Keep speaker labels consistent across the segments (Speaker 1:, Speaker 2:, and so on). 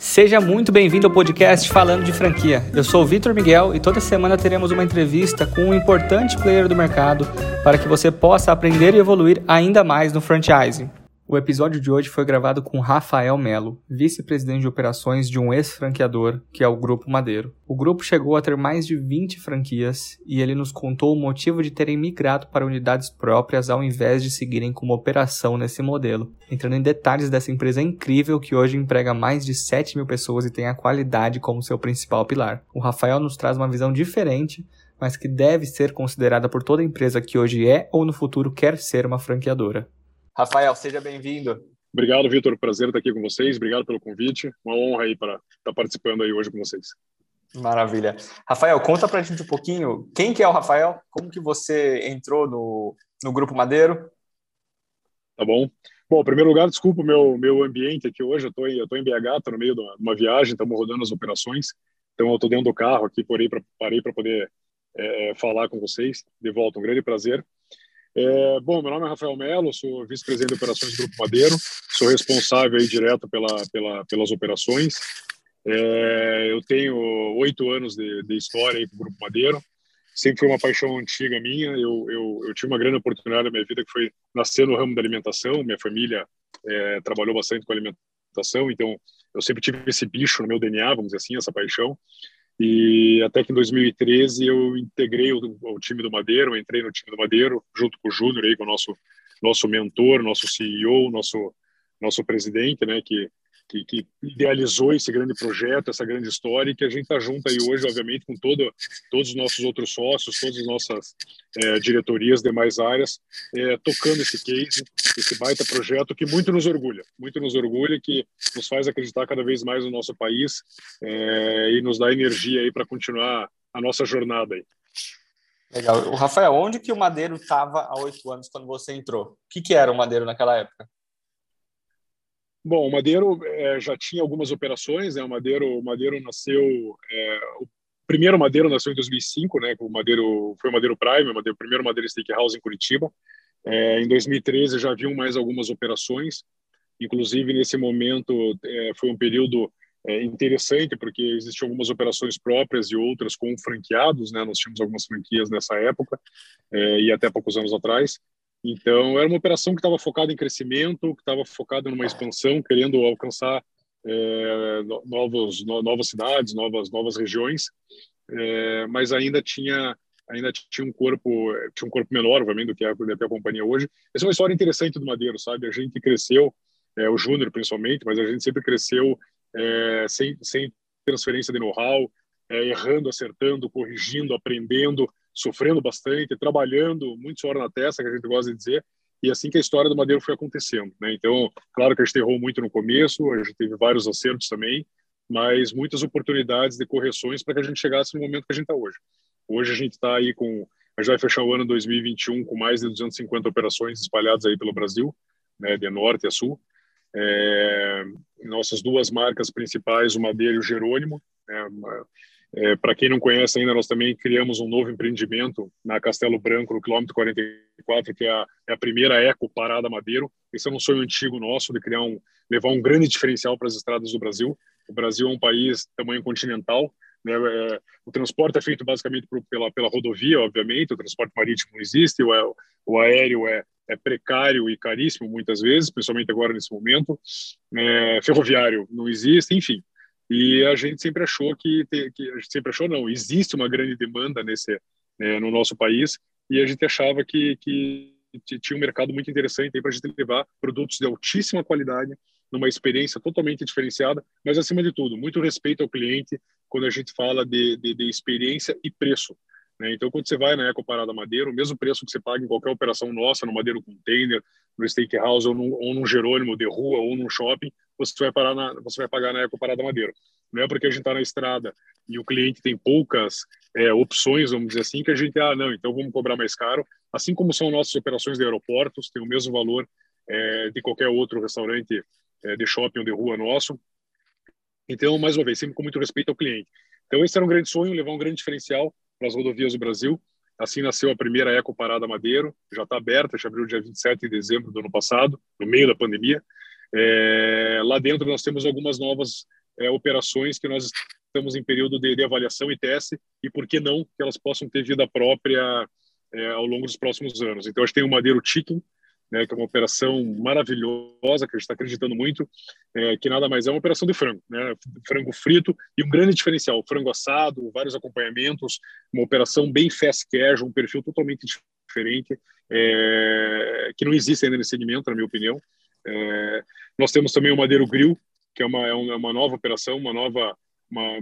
Speaker 1: Seja muito bem-vindo ao podcast Falando de Franquia. Eu sou o Vitor Miguel e toda semana teremos uma entrevista com um importante player do mercado para que você possa aprender e evoluir ainda mais no franchising. O episódio de hoje foi gravado com Rafael Melo, vice-presidente de operações de um ex-franqueador, que é o Grupo Madeiro. O grupo chegou a ter mais de 20 franquias e ele nos contou o motivo de terem migrado para unidades próprias ao invés de seguirem como operação nesse modelo, entrando em detalhes dessa empresa incrível que hoje emprega mais de 7 mil pessoas e tem a qualidade como seu principal pilar. O Rafael nos traz uma visão diferente mas que deve ser considerada por toda empresa que hoje é ou no futuro quer ser uma franqueadora. Rafael, seja bem-vindo.
Speaker 2: Obrigado, Vitor. Prazer estar aqui com vocês. Obrigado pelo convite. Uma honra aí para estar participando aí hoje com vocês.
Speaker 1: Maravilha. Rafael, conta para a gente um pouquinho quem que é o Rafael, como que você entrou no, no Grupo Madeiro?
Speaker 2: Tá bom. Bom, em primeiro lugar, desculpa o meu, meu ambiente aqui hoje. Eu estou em, em BH, estou no meio de uma, viagem, estamos rodando as operações. Então, eu estou dentro do carro aqui, parei para poder é, falar com vocês. De volta, um grande prazer. É, bom, meu nome é Rafael Melo, sou vice-presidente de operações do Grupo Madeiro, sou responsável aí direto pela, pela, pelas operações. É, eu tenho oito anos de, de história aí com o Grupo Madeiro, sempre foi uma paixão antiga minha. Eu, eu, eu tive uma grande oportunidade na minha vida que foi nascer no ramo da alimentação. Minha família é, trabalhou bastante com alimentação, então eu sempre tive esse bicho no meu DNA, vamos dizer assim, essa paixão. E até que em 2013 eu integrei o, o time do Madeiro, entrei no time do Madeiro, junto com o Júnior, aí, com o nosso, nosso mentor, nosso CEO, nosso, nosso presidente, né, que que, que, idealizou esse grande projeto, essa grande história, e que a gente está junto aí hoje, obviamente, com todo, todos os nossos outros sócios, todas as nossas é, diretorias, demais áreas, é, tocando esse case, esse baita projeto que muito nos orgulha, muito nos orgulha, que nos faz acreditar cada vez mais no nosso país é, e nos dá energia aí para continuar a nossa jornada aí.
Speaker 1: Legal. O Rafael, onde que o Madeiro estava há oito anos quando você entrou? O que, que era o Madeiro naquela época?
Speaker 2: Bom, o Madeiro é, já tinha algumas operações, né? O Madeiro, o Madeiro nasceu, é, o primeiro Madeiro nasceu em 2005, né? O Madeiro foi o Madeiro Prime, o, Madeiro, o primeiro Madeiro Steakhouse em Curitiba. É, em 2013 já haviam mais algumas operações, inclusive nesse momento é, foi um período é, interessante porque existiam algumas operações próprias e outras com franqueados, né? Nós tínhamos algumas franquias nessa época é, e até poucos anos atrás. Então, era uma operação que estava focada em crescimento, que estava focada numa expansão, querendo alcançar é, novos, no, novas cidades, novas, novas regiões, é, mas ainda tinha ainda tinha um corpo tinha um corpo menor, obviamente, do que a, do que a companhia hoje. Essa é uma história interessante do Madeiro, sabe? A gente cresceu, é, o Júnior principalmente, mas a gente sempre cresceu é, sem, sem transferência de know-how, é, errando, acertando, corrigindo, aprendendo, sofrendo bastante, trabalhando, muito suor na testa, que a gente gosta de dizer, e assim que a história do Madeiro foi acontecendo. Né? Então, claro que a gente errou muito no começo, a gente teve vários acertos também, mas muitas oportunidades de correções para que a gente chegasse no momento que a gente está hoje. Hoje a gente está aí com, a gente vai fechar o ano 2021 com mais de 250 operações espalhadas aí pelo Brasil, né, de norte a sul. É, nossas duas marcas principais, o Madeira e o Jerônimo, né, é, Para quem não conhece ainda, nós também criamos um novo empreendimento na Castelo Branco, no quilômetro 44, que é a, é a primeira Eco Parada Madeiro. Esse é um sonho antigo nosso de criar um, levar um grande diferencial para as estradas do Brasil. O Brasil é um país tamanho continental, né? É, o transporte é feito basicamente por, pela, pela rodovia, obviamente, o transporte marítimo não existe, o, o aéreo é, é precário e caríssimo muitas vezes, principalmente agora nesse momento. É, ferroviário não existe, enfim. E a gente sempre achou que, que a gente sempre achou não, existe uma grande demanda nesse né, no nosso país e a gente achava que, que tinha um mercado muito interessante para a gente levar produtos de altíssima qualidade, numa experiência totalmente diferenciada, mas acima de tudo, muito respeito ao cliente quando a gente fala de, de, de experiência e preço. Né? Então, quando você vai na Eco Parada Madeira, o mesmo preço que você paga em qualquer operação nossa, no Madeiro Container, no Steakhouse, ou ou num Jerônimo de rua, ou num shopping, você vai, parar na, você vai pagar na. Não é porque a gente está na estrada e o cliente tem poucas é, opções, vamos dizer assim, que a gente, ah, não, então vamos cobrar mais caro. Assim como são nossas operações de aeroportos, tem o mesmo valor é, de qualquer outro restaurante é, de shopping ou de rua nosso. Então, mais uma vez, sempre com muito respeito ao cliente. Então, esse era um grande sonho, levar um grande diferencial para as rodovias do Brasil. Assim nasceu a primeira Eco Parada Madeiro, já está aberta, já abriu dia 27 de dezembro do ano passado, no meio da pandemia. É, lá dentro nós temos algumas novas é, operações que nós estamos em período de, de, avaliação e teste e por que não que elas possam ter vida própria é, ao longo dos próximos anos. Então, a gente tem o Madeiro Chicken, né, que é uma operação maravilhosa, que a gente está acreditando muito, é, que nada mais é uma operação de frango, né, frango frito e um grande diferencial, frango assado, vários acompanhamentos, uma operação bem fast casual, um perfil totalmente diferente, é, que não existe ainda nesse segmento, na minha opinião. É, nós temos também o Madeiro Grill, que é uma, é uma nova operação, uma nova, uma,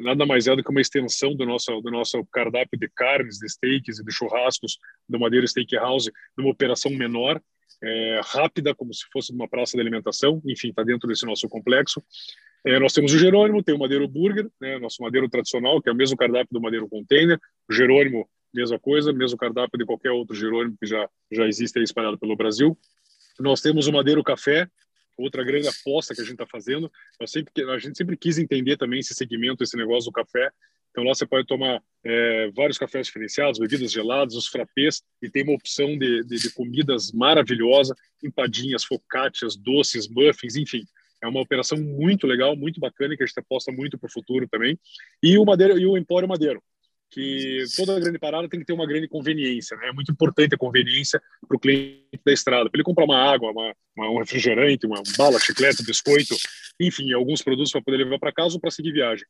Speaker 2: nada mais é do que uma extensão do nosso, do nosso cardápio de carnes, de steaks e de churrascos do Madeiro Steakhouse, numa operação menor, é, rápida, como se fosse uma praça de alimentação, enfim, está dentro desse nosso complexo. É, nós temos o Jerônimo, tem o Madeiro Burger, né, nosso madeiro tradicional, que é o mesmo cardápio do Madeiro Container. O Jerônimo, mesma coisa, mesmo cardápio de qualquer outro Jerônimo que já, já existe aí espalhado pelo Brasil. Nós temos o Madeiro Café, outra grande aposta que a gente está fazendo. Sempre, a gente sempre quis entender também esse segmento, esse negócio do café. Então lá você pode tomar é, vários cafés diferenciados, bebidas geladas, os frappés, e tem uma opção de, de, de comidas maravilhosa, empadinhas, focaccias, doces, muffins, enfim. É uma operação muito legal, muito bacana, que a gente aposta muito para o futuro também. E o, Madeiro, e o Empório Madeiro, que toda grande parada tem que ter uma grande conveniência. Né? É muito importante a conveniência para o cliente da estrada, para ele comprar uma água, uma, uma, um refrigerante, uma bala, chiclete, biscoito, enfim, alguns produtos para poder levar para casa ou para seguir viagem.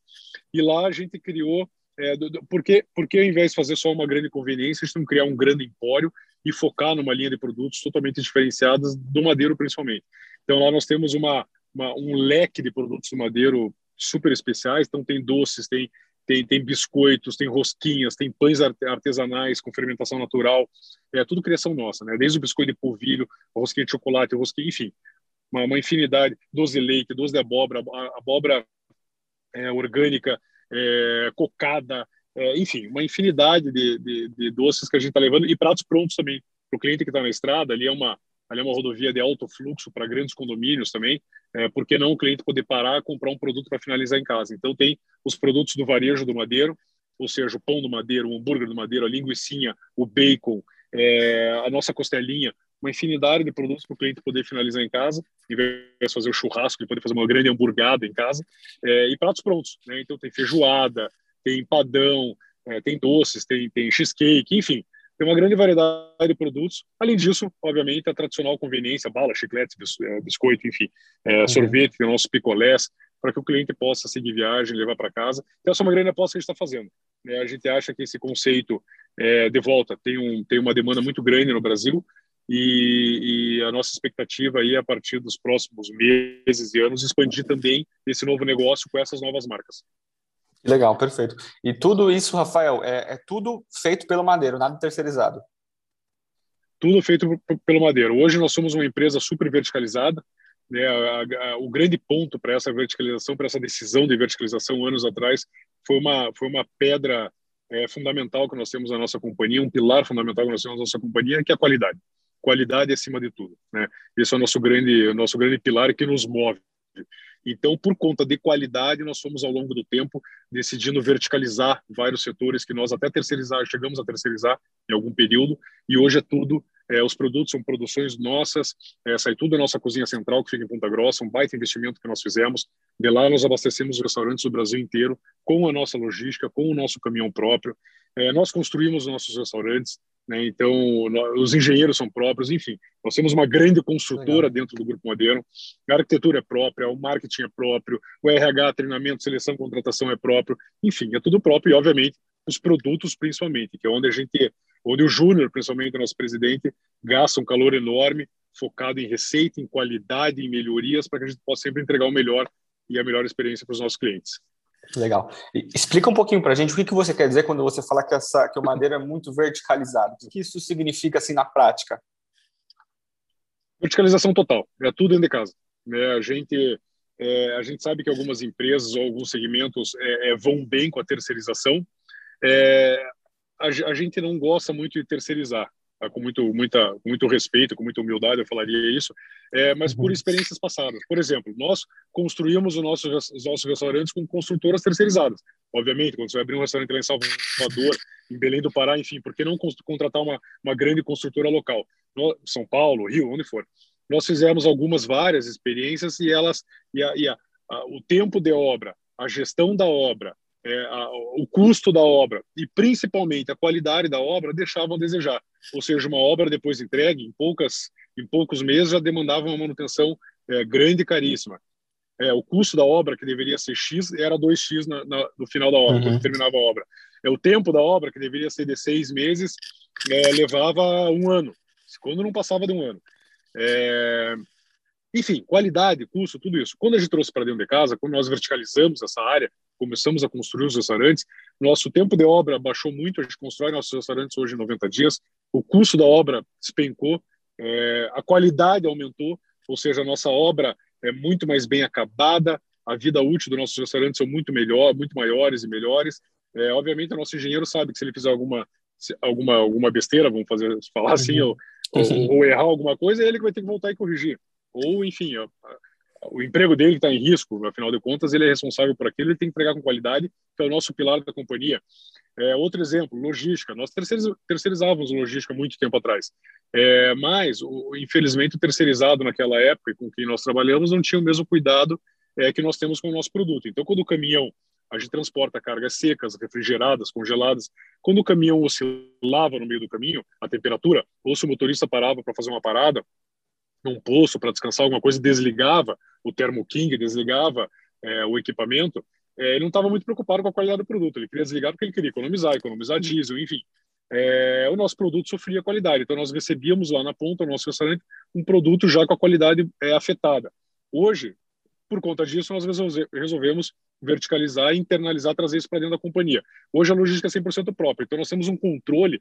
Speaker 2: E lá a gente criou, é, do, do, porque, porque ao invés de fazer só uma grande conveniência, a gente tem que criar um grande empório e focar numa linha de produtos totalmente diferenciadas do madeiro principalmente. Então lá nós temos uma, uma um leque de produtos do madeiro super especiais, então tem doces, tem tem, tem biscoitos, tem rosquinhas, tem pães artesanais com fermentação natural, é tudo criação nossa, né? Desde o biscoito de polvilho, rosquinha de chocolate, rosquinha, enfim, uma, uma infinidade, doce de leite, doce de abóbora, abóbora é, orgânica, é, cocada, é, enfim, uma infinidade de, de, de doces que a gente está levando e pratos prontos também. Para o cliente que está na estrada, ali é uma ali é uma rodovia de alto fluxo para grandes condomínios também, é, por que não o cliente poder parar comprar um produto para finalizar em casa? Então tem os produtos do varejo do Madeiro, ou seja, o pão do Madeiro, o hambúrguer do Madeiro, a linguiçinha, o bacon, é, a nossa costelinha, uma infinidade de produtos para o cliente poder finalizar em casa, em vez de fazer o churrasco, ele poder fazer uma grande hamburgada em casa, é, e pratos prontos, né? Então tem feijoada, tem padão, é, tem doces, tem, tem cheesecake, enfim, tem uma grande variedade de produtos. Além disso, obviamente, a tradicional conveniência, bala, chicletes, é, biscoito, enfim, é, sorvete, nossos picolés, para que o cliente possa seguir viagem, levar para casa. Então, essa é uma grande aposta que a gente está fazendo. Né? A gente acha que esse conceito, é, de volta, tem, um, tem uma demanda muito grande no Brasil e, e, a nossa expectativa aí, a partir dos próximos meses e anos, expandir também esse novo negócio com essas novas marcas.
Speaker 1: Legal, perfeito. E tudo isso, Rafael, é, é tudo feito pelo Madeiro, nada terceirizado?
Speaker 2: Tudo feito pelo Madeiro. Hoje nós somos uma empresa super verticalizada. Né? O grande ponto para essa verticalização, para essa decisão de verticalização anos atrás, foi uma, foi uma pedra é, fundamental que nós temos na nossa companhia, um pilar fundamental que nós temos na nossa companhia, que é a qualidade. Qualidade acima de tudo. Né? Esse é o nosso grande, o nosso grande pilar que nos move. Então, por conta de qualidade, nós fomos ao longo do tempo decidindo verticalizar vários setores que nós até terceirizar, chegamos a terceirizar em algum período, e hoje é tudo, é, os produtos são produções nossas, é, sai tudo da nossa cozinha central, que fica em Ponta Grossa, um baita investimento que nós fizemos. De lá, nós abastecemos os restaurantes do Brasil inteiro com a nossa logística, com o nosso caminhão próprio. É, nós construímos nossos restaurantes, né? Então, os engenheiros são próprios, enfim, nós temos uma grande construtora Legal. dentro do Grupo Moderno, a arquitetura é própria, o marketing é próprio, o RH, treinamento, seleção, contratação é próprio, enfim, é tudo próprio e, obviamente, os produtos principalmente, que é onde a gente, onde o Júnior, principalmente o nosso presidente, gasta um calor enorme, focado em receita, em qualidade, em melhorias, para que a gente possa sempre entregar o melhor e a melhor experiência para os nossos clientes.
Speaker 1: Legal. explica um pouquinho para a gente o que, que você quer dizer quando você fala que, essa, que o madeira é muito verticalizado. O que isso significa assim na prática?
Speaker 2: Verticalização total. É tudo dentro de casa. Né? A gente é, a gente sabe que algumas empresas ou alguns segmentos é, é, vão bem com a terceirização. É, a, a, gente não gosta muito de terceirizar. Tá? com muito, muita, com muito respeito, com muita humildade, eu falaria isso, é, mas por uhum. experiências passadas. Por exemplo, nós construímos nosso, os nossos restaurantes com construtoras terceirizadas. Obviamente, quando você vai abrir um restaurante lá em Salvador, em Belém do Pará, enfim, por que não contratar uma, uma grande construtora local? No, São Paulo, Rio, onde for. Nós fizemos algumas, várias experiências e elas, e a, e a, o tempo de obra, a gestão da obra, é, a, o custo da obra e principalmente a qualidade da obra deixavam a desejar. Ou seja, uma obra depois entregue em poucas em poucos meses já demandava uma manutenção é, grande e caríssima. É, o custo da obra que deveria ser x era 2x na, na, no final da obra, uhum. quando terminava a obra. É o tempo da obra que deveria ser de seis meses é, levava um ano, quando não passava de um ano. É, enfim, qualidade, custo, tudo isso. Quando a gente trouxe para dentro de casa, quando nós verticalizamos essa área, começamos a construir os restaurantes, nosso tempo de obra baixou muito, a gente constrói nossos restaurantes hoje em 90 dias, o custo da obra despencou, é, a qualidade aumentou, ou seja, a nossa obra é muito mais bem acabada, a vida útil dos nossos restaurantes são muito melhor, muito maiores e melhores. É, obviamente, o nosso engenheiro sabe que se ele fizer alguma alguma alguma besteira, vamos fazer falar assim, uhum. ou, ou, ou, errar alguma coisa, é ele que vai ter que voltar e corrigir ou enfim, ó, o emprego dele está em risco, afinal de contas, ele é responsável por aquilo, ele tem que entregar com qualidade, que é o nosso pilar da companhia. É, outro exemplo, logística. Nós terceirizávamos logística muito tempo atrás, é, mas, o, infelizmente, o terceirizado naquela época, e com quem nós trabalhamos, não tinha o mesmo cuidado é, que nós temos com o nosso produto. Então, quando o caminhão, a gente transporta cargas secas, refrigeradas, congeladas, quando o caminhão oscilava no meio do caminho, a temperatura, ou se o motorista parava para fazer uma parada, num poço para descansar alguma coisa, desligava o Thermo King, desligava é, o equipamento, é, ele não estava muito preocupado com a qualidade do produto. Ele queria desligar porque ele queria economizar, economizar diesel, enfim. É, o nosso produto sofria qualidade. Então, nós recebíamos lá na ponta, no nosso restaurante, um produto já com a qualidade é, afetada. Hoje, por conta disso, nós resolvemos verticalizar e internalizar, trazer isso para dentro da companhia. Hoje, a logística é 100% própria. Então, nós temos um controle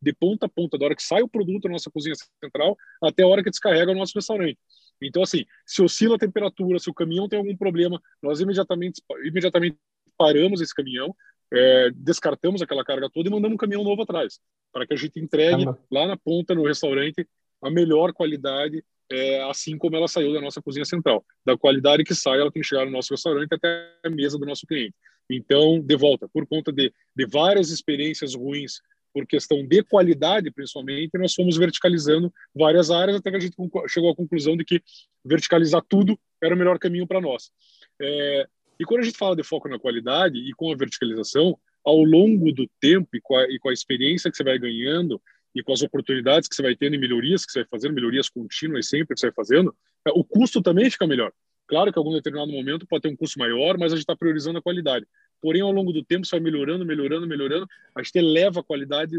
Speaker 2: de ponta a ponta, da hora que sai o produto da nossa cozinha central até a hora que descarrega o nosso restaurante. Então, assim, se oscila a temperatura, se o caminhão tem algum problema, nós imediatamente, imediatamente paramos esse caminhão, é, descartamos aquela carga toda e mandamos um caminhão novo atrás, para que a gente entregue lá na ponta, no restaurante, a melhor qualidade, é, assim como ela saiu da nossa cozinha central. Da qualidade que sai, ela tem que chegar no nosso restaurante até a mesa do nosso cliente. Então, de volta, por conta de, de várias experiências ruins por questão de qualidade, principalmente, nós fomos verticalizando várias áreas até que a gente chegou à conclusão de que verticalizar tudo era o melhor caminho para nós. É, e quando a gente fala de foco na qualidade e com a verticalização, ao longo do tempo e com a, e com a experiência que você vai ganhando e com as oportunidades que você vai tendo e melhorias que você vai fazendo, melhorias contínuas sempre que você vai fazendo, é, o custo também fica melhor. Claro que em algum determinado momento pode ter um custo maior, mas a gente está priorizando a qualidade. Porém, ao longo do tempo, você vai melhorando, melhorando, melhorando. A gente eleva a qualidade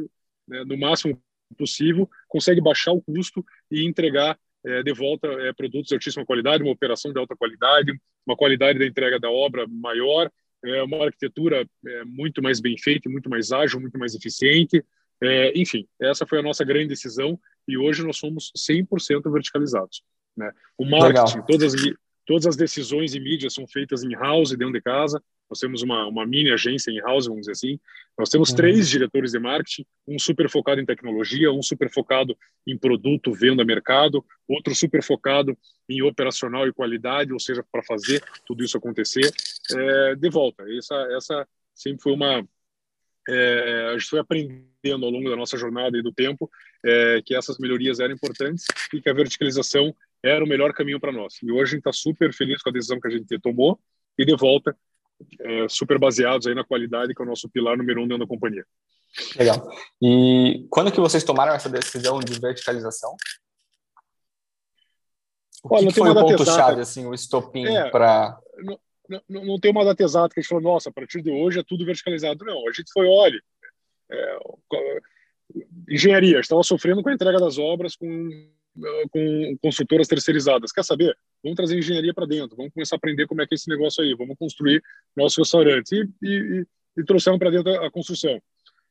Speaker 2: né, no máximo possível, consegue baixar o custo e entregar é, de volta é, produtos de altíssima qualidade, uma operação de alta qualidade, uma qualidade da entrega da obra maior, é, uma arquitetura é, muito mais bem feita, muito mais ágil, muito mais eficiente. É, enfim, essa foi a nossa grande decisão e hoje nós somos 100% verticalizados. Né? O marketing, todas as, Todas as decisões e mídias são feitas em house, dentro de casa. Nós temos uma, uma mini agência em house, vamos dizer assim. Nós temos uhum. três diretores de marketing, um super focado em tecnologia, um super focado em produto, venda, mercado, outro super focado em operacional e qualidade, ou seja, para fazer tudo isso acontecer. É, de volta, essa, essa sempre foi uma. É, a gente foi aprendendo ao longo da nossa jornada e do tempo é, que essas melhorias eram importantes e que a verticalização era o melhor caminho para nós. E hoje a gente está super feliz com a decisão que a gente tomou e de volta, é, super baseados aí na qualidade, que é o nosso pilar número um dentro da companhia.
Speaker 1: Legal. E quando que vocês tomaram essa decisão de verticalização? O Olha, que, que foi o ponto-chave, assim, o estopim é, para...
Speaker 2: Não, não, não, tem uma data exata que a gente falou, nossa, a partir de hoje é tudo verticalizado. Não, a gente foi, olha, é, engenharia, estava sofrendo com a entrega das obras, com com consultoras terceirizadas. Quer saber? Vamos trazer engenharia para dentro, vamos começar a aprender como é que é esse negócio aí, vamos construir nosso restaurante. E, e, e para dentro a, construção.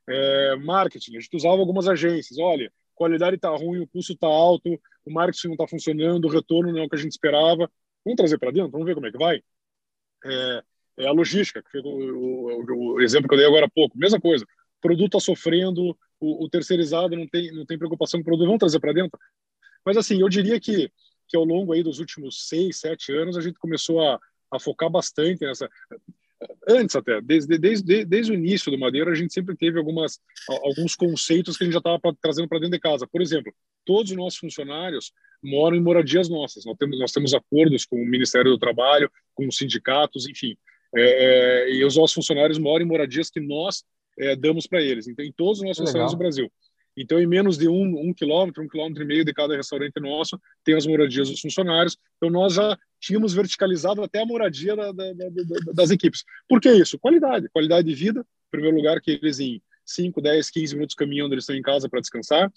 Speaker 2: É, marketing, a gente usava algumas agências. Olha, qualidade está ruim, o custo está alto, o marketing não está funcionando, o retorno não é o que a gente esperava. Vamos trazer para dentro, vamos ver como é que vai. É, é a logística, que o, o, o, exemplo que eu dei agora há pouco. Mesma coisa, o produto está sofrendo, o, o, terceirizado não tem, não tem preocupação com o produto, vamos trazer para dentro. Mas, assim, eu diria que, que ao longo aí dos últimos seis, sete anos, a gente começou a, a focar bastante nessa. Antes, até, desde, desde, desde o início do Madeira, a gente sempre teve algumas, alguns conceitos que a gente já estava trazendo para dentro de casa. Por exemplo, todos os nossos funcionários, moram em moradias nossas. Nós temos, nós temos acordos com o Ministério do Trabalho, com os sindicatos, enfim. É, é, e os nossos funcionários moram em moradias que nós é, damos para eles. Então, em todos os nossos restaurantes do Brasil. Então, em menos de um, um quilômetro, um quilômetro e meio de cada restaurante nosso, tem as moradias dos funcionários. Então, nós já tínhamos verticalizado até a moradia da, da, da, das equipes. Por que isso? Qualidade. Qualidade de vida. Em primeiro lugar, que eles em 5, 10, 15 minutos caminhando, eles estão em casa para descansar.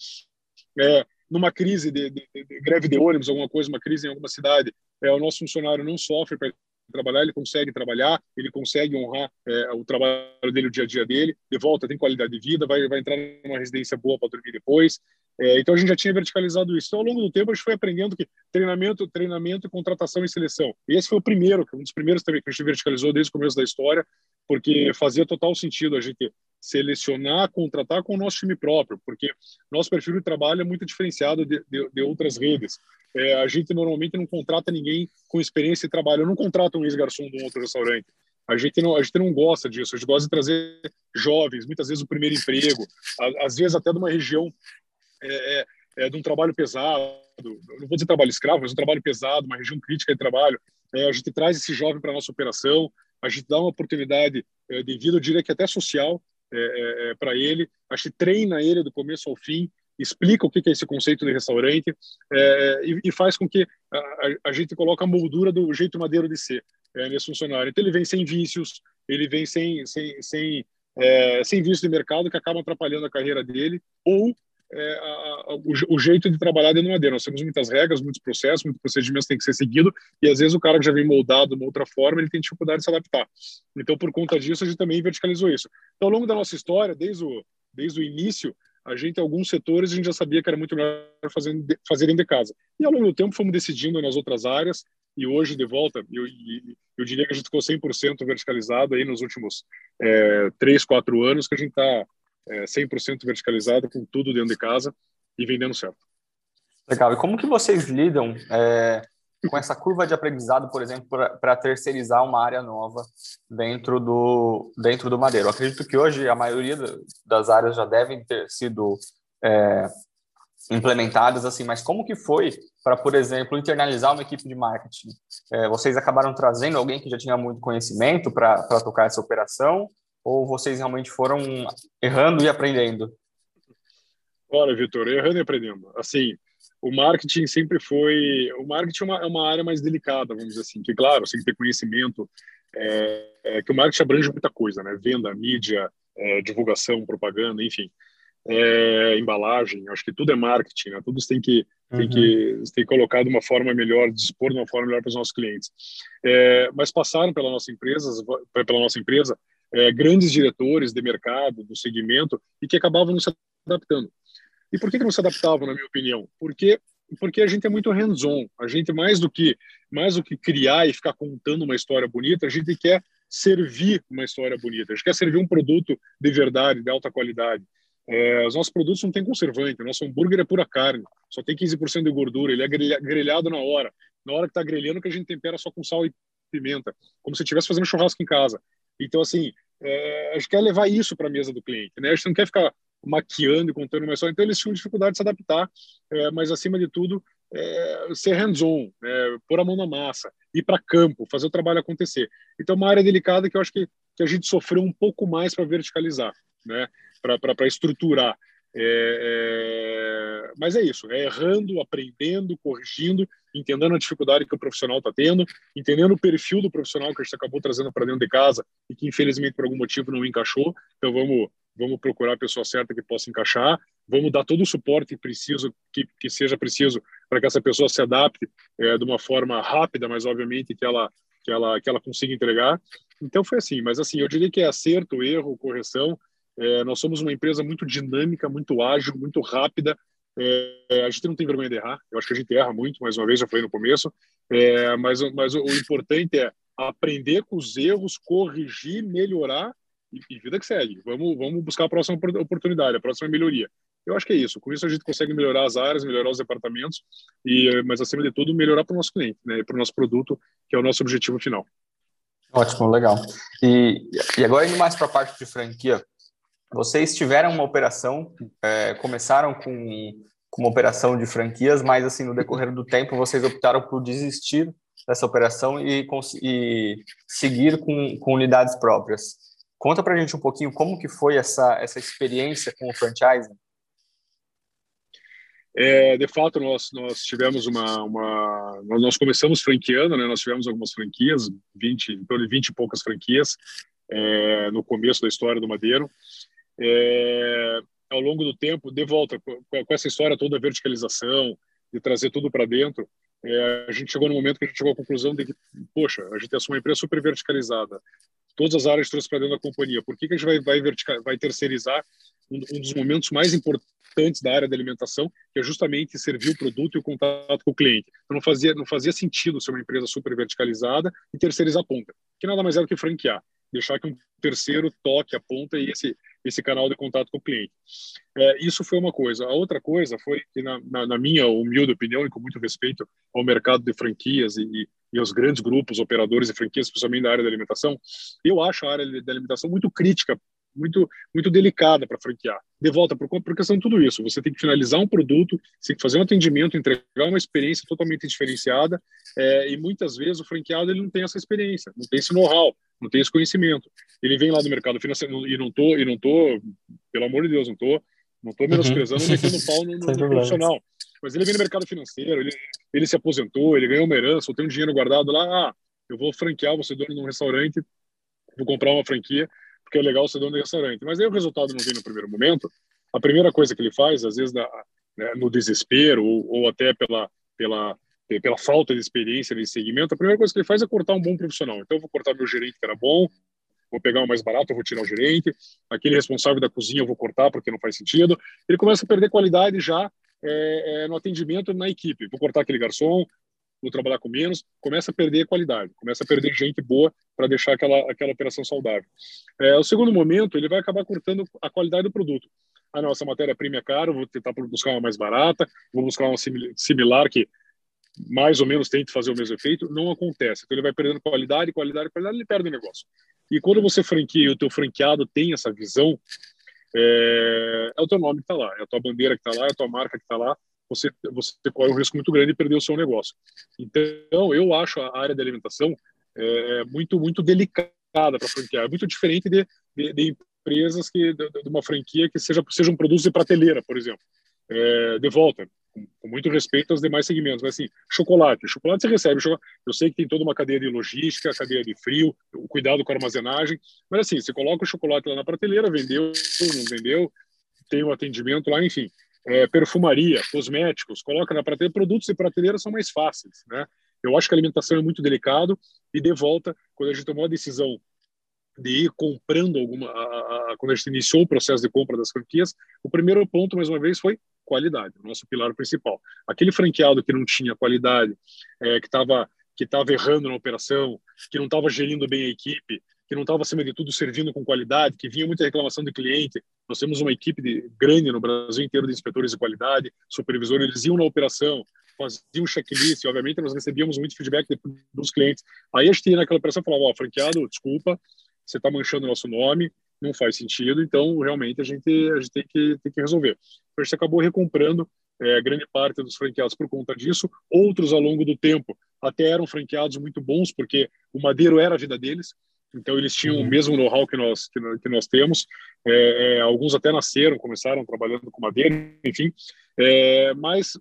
Speaker 2: É, numa crise de, de, de, greve de ônibus, alguma coisa, uma crise em alguma cidade, é, o nosso funcionário não sofre para trabalhar, ele consegue trabalhar, ele consegue honrar é, o trabalho dele, o dia a dia dele, de volta tem qualidade de vida, vai, vai entrar numa residência boa para dormir depois. É, então a gente já tinha verticalizado isso. Então ao longo do tempo a gente foi aprendendo que treinamento, treinamento, contratação e seleção. E esse foi o primeiro, um dos primeiros também que a gente verticalizou desde o começo da história, porque fazia total sentido a gente selecionar, contratar com o nosso time próprio, porque nosso perfil de trabalho é muito diferenciado de, de, de outras redes. É, a gente normalmente não contrata ninguém com experiência de trabalho. Eu não contrato um ex-garçom de um outro restaurante. A gente, não, a gente não gosta disso. A gente gosta de trazer jovens, muitas vezes o primeiro emprego, às vezes até de uma região é, é, é, de um trabalho pesado. Não vou dizer trabalho escravo, mas um trabalho pesado, uma região crítica de trabalho. É, a gente traz esse jovem para nossa operação, a gente dá uma oportunidade é, de vida, eu diria que até social, é, é, para ele, a gente treina ele do começo ao fim, explica o que é esse conceito de restaurante é, e, e, faz com que a, a, gente coloque a moldura do jeito madeiro de ser é, nesse funcionário. Então ele vem sem vícios, ele vem sem sem sem, é, sem de mercado que acabam atrapalhando a carreira dele ou é, a, a, o, o, jeito de trabalhar dentro do madeira. Nós temos muitas regras, muitos processos, muitos procedimentos que têm que ser seguido e às vezes o cara que já vem moldado de uma outra forma, ele tem dificuldade de se adaptar. Então, por conta disso, a gente também verticalizou isso. Então, ao longo da nossa história, desde o, desde o início, a gente, alguns setores, a gente já sabia que era muito melhor fazer, fazer dentro de casa. E ao longo do tempo fomos decidindo nas outras áreas, e hoje, de volta, eu, eu diria que a gente ficou 100% verticalizado aí nos últimos é, 3, 4 anos, que a gente está é, 100% verticalizado, com tudo dentro de casa e vendendo certo.
Speaker 1: Legal. E como que vocês lidam é, com essa curva de aprendizado, por exemplo, para terceirizar uma área nova dentro do, dentro do Madeiro. Eu acredito que hoje a maioria das áreas já devem ter sido é, implementadas, assim, mas como que foi para, por exemplo, internalizar uma equipe de marketing? É, vocês acabaram trazendo alguém que já tinha muito conhecimento para tocar essa operação ou vocês realmente foram errando e aprendendo?
Speaker 2: Olha, Vitor, errando e aprendendo. Assim, o marketing sempre foi. O marketing é uma, é uma, área mais delicada, vamos dizer assim, que, claro, você tem que ter conhecimento, é, é, que o marketing abrange muita coisa, né? Venda, mídia, é, divulgação, propaganda, enfim. É, embalagem, acho que tudo é marketing, né? Tudo tem que, tem, uhum. que, tem que colocar de uma forma melhor, dispor de uma forma melhor para os nossos clientes. É, mas passaram pela nossa empresa, pela nossa empresa é, grandes diretores de mercado, do segmento, e que acabavam não se adaptando. E por que, que não se adaptavam, na minha opinião? Porque porque a gente é muito hands-on. A gente mais do que mais do que criar e ficar contando uma história bonita, a gente quer servir uma história bonita. A gente quer servir um produto de verdade, de alta qualidade. É, os nossos produtos não têm conservante. O nosso hambúrguer é pura carne, só tem 15% de gordura. Ele é grelhado na hora. Na hora que está grelhando, que a gente tempera só com sal e pimenta, como se estivesse fazendo churrasco em casa. Então, assim, é, a gente quer levar isso para a mesa do cliente, né? A gente não quer ficar maquiando e contando uma história. Então, eles tinham dificuldade de se adaptar, é, mas, acima de tudo, é, ser hands-on, né? pôr a mão na massa, ir para campo, fazer o trabalho acontecer. Então, uma área delicada que eu acho que, que a gente sofreu um pouco mais para verticalizar, né? para estruturar. É, é, mas é isso, é errando, aprendendo, corrigindo, entendendo a dificuldade que o profissional está tendo, entendendo o perfil do profissional que a gente acabou trazendo para dentro de casa e que infelizmente por algum motivo não encaixou. Então vamos vamos procurar a pessoa certa que possa encaixar, vamos dar todo o suporte preciso que, que seja preciso para que essa pessoa se adapte é, de uma forma rápida, mas obviamente que ela que ela que ela consiga entregar. Então foi assim, mas assim eu diria que é acerto, erro, correção é, nós somos uma empresa muito dinâmica, muito ágil, muito rápida. É, a gente não tem vergonha de errar. Eu acho que a gente erra muito, mais uma vez, já falei no começo. É, mas mas o, importante é aprender com os erros, corrigir, melhorar e, e, vida que segue. Vamos, vamos buscar a próxima oportunidade, a próxima melhoria. Eu acho que é isso. Com isso a gente consegue melhorar as áreas, melhorar os departamentos, e mas acima de tudo melhorar para o nosso cliente, né, para o nosso produto, que é o nosso objetivo final.
Speaker 1: Ótimo, legal. E, e agora indo mais para a parte de franquia, vocês tiveram uma operação, é, começaram com com uma operação de franquias, mas assim no decorrer do tempo vocês optaram por desistir dessa operação e, e seguir com, com unidades próprias. Conta para a gente um pouquinho como que foi essa, essa experiência com o franchising.
Speaker 2: É, de fato, nós, nós tivemos uma, uma, Nós começamos franqueando, né? nós tivemos algumas franquias, 20, em de 20 e poucas franquias, é, no começo da história do Madeiro. É, ao longo do tempo, de volta, com, com essa história toda da verticalização, de trazer tudo para dentro, é, a gente chegou no momento que a gente chegou à conclusão de que, poxa, a gente é uma empresa super verticalizada, todas as áreas trouxe para dentro da companhia, por que, que a gente vai, vai, vai terceirizar um, um, dos momentos mais importantes da área da alimentação, que é justamente servir o produto e o contato com o cliente? Então não fazia, não fazia sentido ser uma empresa super verticalizada e terceirizar a ponta, que nada mais é do que franquear. Deixar que um terceiro toque a ponta e esse esse canal de contato com o cliente. É, isso foi uma coisa. A outra coisa foi que, na, na, na, minha humilde opinião, e com muito respeito ao mercado de franquias e, e aos grandes grupos operadores de franquias, especialmente da área da alimentação, eu acho a área da alimentação muito crítica muito muito delicada para franquear. De volta por, por questão de tudo isso, você tem que finalizar um produto, tem que fazer um atendimento, entregar uma experiência totalmente diferenciada, é, e muitas vezes o franqueado ele não tem essa experiência, não tem esse know-how, não tem esse conhecimento. Ele vem lá do mercado financeiro e não tô e não tô, pelo amor de Deus, não tô não tô menosprezando, uhum. metendo pau no, no, no profissional. Mas ele vem no mercado financeiro, ele, ele se aposentou, ele ganhou uma herança, ou tem um dinheiro guardado lá, ah, eu vou franquear, vou ser dono de um restaurante, vou comprar uma franquia, porque é legal ser dono de restaurante. Mas aí o resultado não vem no primeiro momento. A primeira coisa que ele faz, às vezes, né, no desespero ou, ou até pela, pela, pela falta de experiência nesse segmento, a primeira coisa que ele faz é cortar um bom profissional. Então, eu vou cortar meu gerente que era bom, vou pegar o mais barato, vou tirar o gerente, aquele responsável da cozinha eu vou cortar porque não faz sentido. Ele começa a perder qualidade já é, é, no atendimento na equipe. Vou cortar aquele garçom, vou trabalhar com menos, começa a perder qualidade, começa a perder gente boa para deixar aquela, aquela operação saudável. É, o segundo momento, ele vai acabar cortando a qualidade do produto. Ah, não, essa matéria-prima é cara, vou tentar buscar uma mais barata, vou buscar uma similar que mais ou menos tente fazer o mesmo efeito, não acontece. Então ele vai perdendo qualidade, qualidade, qualidade, ele perde o negócio. E quando você franquia e o teu franqueado tem essa visão, é, é o teu nome que está lá, é a tua bandeira que está lá, é a tua marca que está lá, você, você corre um risco muito grande de perder o seu negócio. Então, eu acho a área da alimentação é, muito, muito delicada para franquear, é muito diferente de, de, de empresas que, de, de, uma franquia que seja, seja um produto de prateleira, por exemplo. É, de volta, com, muito respeito aos demais segmentos, mas assim, chocolate, chocolate você recebe, eu sei que tem toda uma cadeia de logística, cadeia de frio, o cuidado com a armazenagem, mas assim, você coloca o chocolate lá na prateleira, vendeu, não vendeu, tem o um atendimento lá, enfim, é, perfumaria, cosméticos, coloca na prateleira, produtos de prateleira são mais fáceis, né? Eu acho que a alimentação é muito delicado e de volta, quando a gente tomou a decisão de ir comprando alguma, a, a, quando a gente iniciou o processo de compra das franquias, o primeiro ponto, mais uma vez, foi qualidade, o nosso pilar principal. Aquele franqueado que não tinha qualidade, é, que estava que estava errando na operação, que não estava gerindo bem a equipe, que não estava, acima de tudo, servindo com qualidade, que vinha muita reclamação do cliente. Nós temos uma equipe de, grande no Brasil inteiro de inspetores de qualidade, supervisores, eles iam na operação, faziam checklist, e, obviamente nós recebíamos muito feedback dos clientes. Aí a gente ia naquela operação e falava, ó, franqueado, desculpa, você está manchando o nosso nome, não faz sentido, então realmente a gente, a gente tem, que, tem que resolver. A gente acabou recomprando é, grande parte dos franqueados por conta disso, outros ao longo do tempo até eram franqueados muito bons, porque o Madeiro era a vida deles, então eles tinham uhum. o mesmo know-how que nós que, que nós temos. É, é, alguns até nasceram, começaram trabalhando com madeira, enfim. Mas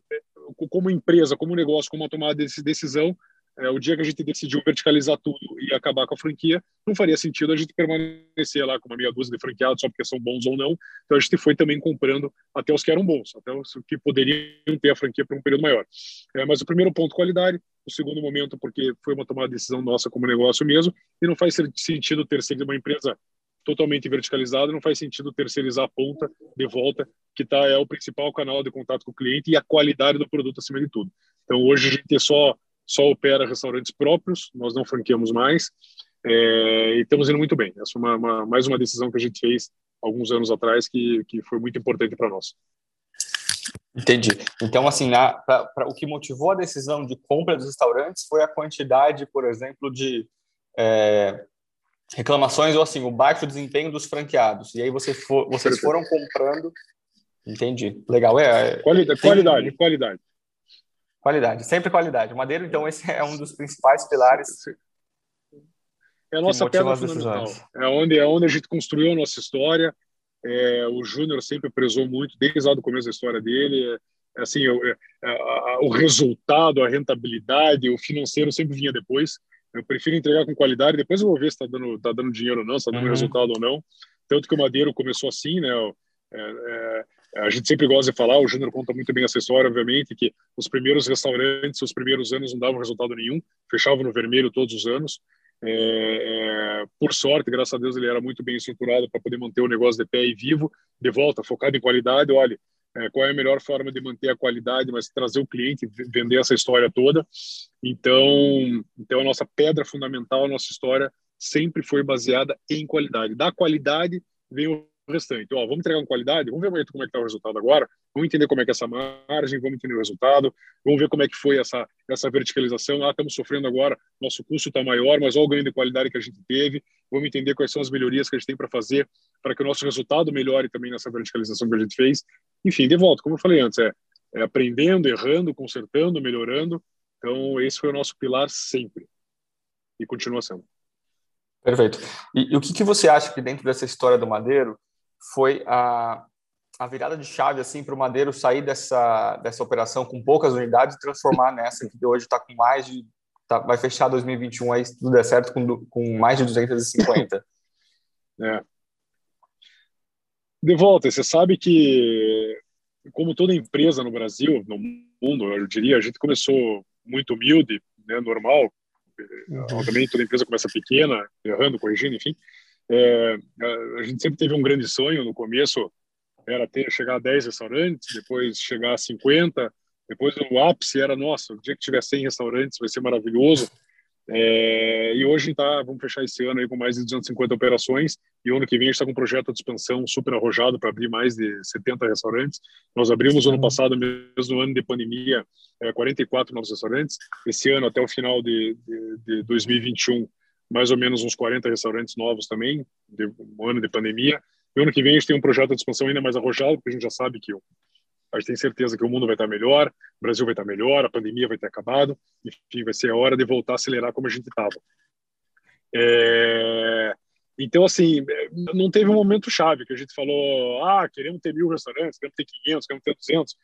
Speaker 2: como empresa, como negócio, como uma tomada de decisão, é, o dia que a gente decidiu verticalizar tudo e acabar com a franquia, não faria sentido a gente permanecer lá com uma meia dúzia de franqueados só porque são bons ou não. Então a gente foi também comprando até os que eram bons, até os que poderiam ter a franquia por um período maior. É, mas o primeiro ponto, qualidade. O segundo momento, porque foi uma tomada de decisão nossa como negócio mesmo, e não faz sentido terceirizar uma empresa totalmente verticalizada, não faz sentido terceirizar a ponta de volta, que tá, é o principal canal de contato com o cliente e a qualidade do produto acima de tudo. Então hoje a gente é só só opera restaurantes próprios, nós não franqueamos mais, é, e estamos indo muito bem. Essa é uma, uma, mais uma decisão que a gente fez alguns anos atrás que, que foi muito importante para nós.
Speaker 1: Entendi. Então, assim, na, pra, pra, o que motivou a decisão de compra dos restaurantes foi a quantidade, por exemplo, de é, reclamações ou assim o baixo desempenho dos franqueados. E aí você for, vocês foram comprando Entendi. Legal. É,
Speaker 2: é qualidade, tem... qualidade, qualidade.
Speaker 1: Qualidade, sempre qualidade. Madeira, então, esse é um dos principais pilares.
Speaker 2: É a nossa pedra fundamental. É onde, é onde a gente construiu a nossa história. É, o Júnior sempre prezou muito, desde lá do começo da história dele. É, assim, o, é, a, o resultado, a rentabilidade, o financeiro sempre vinha depois. Eu prefiro entregar com qualidade, depois eu vou ver se está dando, tá dando dinheiro ou não, se está dando uhum. resultado ou não. Tanto que o Madeiro começou assim, né? É, é, a gente sempre gosta de falar, o Júnior conta muito bem essa história, obviamente, que os primeiros restaurantes, os primeiros anos não davam resultado nenhum, fechavam no vermelho todos os anos. É, é, por sorte, graças a Deus, ele era muito bem estruturado para poder manter o negócio de pé e vivo, de volta, focado em qualidade. Olha, é, qual é a melhor forma de manter a qualidade, mas trazer o cliente, vender essa história toda. Então, então a nossa pedra fundamental, a nossa história sempre foi baseada em qualidade. Da qualidade vem o restante. Ó, vamos entregar com qualidade, vamos ver como é que está o resultado agora, vamos entender como é que é essa margem, vamos entender o resultado, vamos ver como é que foi essa, essa verticalização. Ah, estamos sofrendo agora, nosso custo está maior, mas olha o ganho de qualidade que a gente teve, vamos entender quais são as melhorias que a gente tem para fazer para que o nosso resultado melhore também nessa verticalização que a gente fez. Enfim, de volta, como eu falei antes, é, é aprendendo, errando, consertando, melhorando. Então, esse foi o nosso pilar sempre e continua sendo.
Speaker 1: Perfeito. E, e, o que, que você acha que dentro dessa história do Madeiro foi a, a virada de chave assim para o Madeiro sair dessa, dessa operação com poucas unidades e transformar nessa que hoje está com mais de tá, vai fechar 2021 aí se tudo der certo com, com mais de 250
Speaker 2: é. de volta você sabe que como toda empresa no Brasil no mundo eu diria a gente começou muito humilde né normal uhum. também toda empresa começa pequena errando corrigindo enfim é, a gente sempre teve um grande sonho no começo, era ter chegar a 10 restaurantes, depois chegar a 50, depois o ápice era, nossa, o dia que tiver 100 restaurantes vai ser maravilhoso. É, e hoje tá, vamos fechar esse ano aí com mais de 250 operações e ano que vem a gente está com um projeto de expansão super arrojado para abrir mais de 70 restaurantes. Nós abrimos ano passado, mesmo no ano de pandemia, é, 44 novos restaurantes. Esse ano, até o final de, de, de 2021, mais ou menos uns 40 restaurantes novos também, de um ano de pandemia. E ano que vem a gente tem um projeto de expansão ainda mais arrojado, porque a gente já sabe que a gente tem certeza que o mundo vai estar melhor, o Brasil vai estar melhor, a pandemia vai ter acabado, enfim, vai ser a hora de voltar a acelerar como a gente estava. É... Então, assim, não teve um momento chave que a gente falou, ah, queremos ter mil restaurantes, queremos ter 500, queremos ter 200.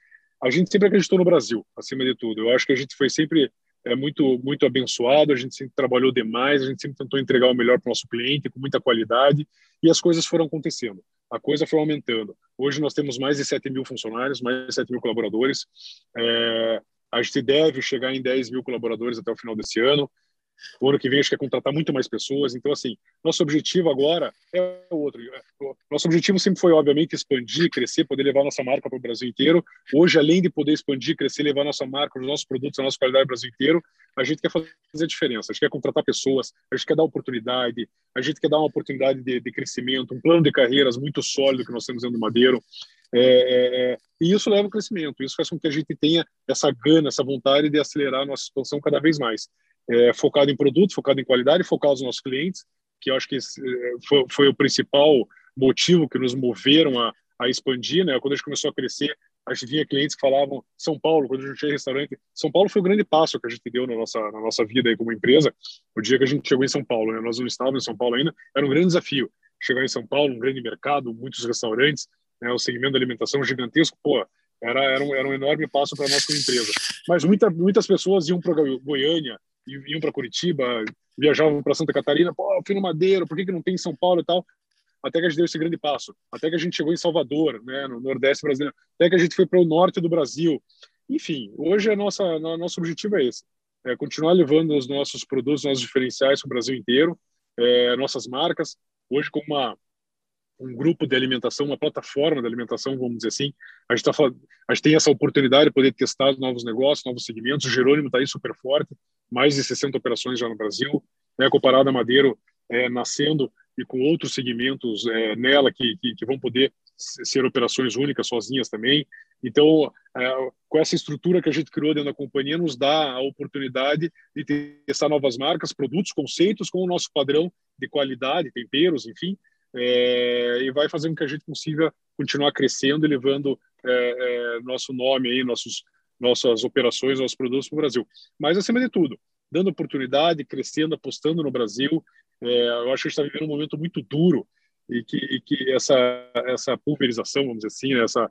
Speaker 2: A gente sempre acreditou no Brasil, acima de tudo. Eu acho que a gente foi sempre é muito muito abençoado, a gente sempre trabalhou demais, a gente sempre tentou entregar o melhor para o nosso cliente com muita qualidade e as coisas foram acontecendo. A coisa foi aumentando. Hoje nós temos mais de 7 mil funcionários, mais de 7 mil colaboradores. É, a gente deve chegar em 10 mil colaboradores até o final desse ano. O ano que vem a gente quer contratar muito mais pessoas. Então, assim, nosso objetivo agora é outro. Nosso objetivo sempre foi, obviamente, expandir, crescer, poder levar nossa marca para o Brasil inteiro. Hoje, além de poder expandir, crescer, levar nossa marca, os nossos produtos, a nossa qualidade para o Brasil inteiro, a gente quer fazer a diferença. A gente quer contratar pessoas, a gente quer dar oportunidade, a gente quer dar uma oportunidade de, de crescimento, um plano de carreiras muito sólido que nós temos dentro do Madeiro. É, é, é, e isso leva ao crescimento, isso faz com que a gente tenha essa gana, essa vontade de acelerar a nossa expansão cada vez mais é, focado em produto, focado em qualidade, focado nos nossos clientes, que eu acho que foi, foi o principal motivo que nos moveram a, a expandir, né? Quando a gente começou a crescer, a gente vinha clientes que falavam São Paulo, quando a gente tinha restaurante, São Paulo foi o grande passo que a gente deu na nossa na nossa vida aí como empresa. O dia que a gente chegou em São Paulo, né? Nós não estávamos em São Paulo ainda, era um grande desafio chegar em São Paulo, um grande mercado, muitos restaurantes, né? O segmento da alimentação gigantesco, pô, era era um, era um enorme passo para nossa empresa. Mas muita, muitas pessoas iam para Goiânia, iam para Curitiba, viajavam para Santa Catarina, pô, fui no Madeiro, por que, que não tem em São Paulo e tal? Até que a gente deu esse grande passo, até que a gente chegou em Salvador, né, no Nordeste brasileiro, até que a gente foi para o Norte do Brasil. Enfim, hoje a nossa, a nosso objetivo é esse, é continuar levando os nossos produtos, nossos diferenciais para o Brasil inteiro, é, nossas marcas, hoje com uma um grupo de alimentação, uma plataforma de alimentação, vamos dizer assim. A gente, tá, a gente tem essa oportunidade de poder testar novos negócios, novos segmentos. O Jerônimo está aí super forte, mais de 60 operações já no Brasil. Né, comparado a Madeiro é, nascendo e com outros segmentos é, nela que, que, que, vão poder ser operações únicas, sozinhas também. Então, é, com essa estrutura que a gente criou dentro da companhia, nos dá a oportunidade de testar novas marcas, produtos, conceitos com o nosso padrão de qualidade, temperos, enfim, é, e vai fazendo com que a gente consiga continuar crescendo e levando é, é, nosso nome aí, nossos, nossas operações, nossos produtos para o Brasil. Mas, acima de tudo, dando oportunidade, crescendo, apostando no Brasil. É, eu acho que a gente está vivendo um momento muito duro e que, e que essa, essa pulverização, vamos dizer assim, né, essa,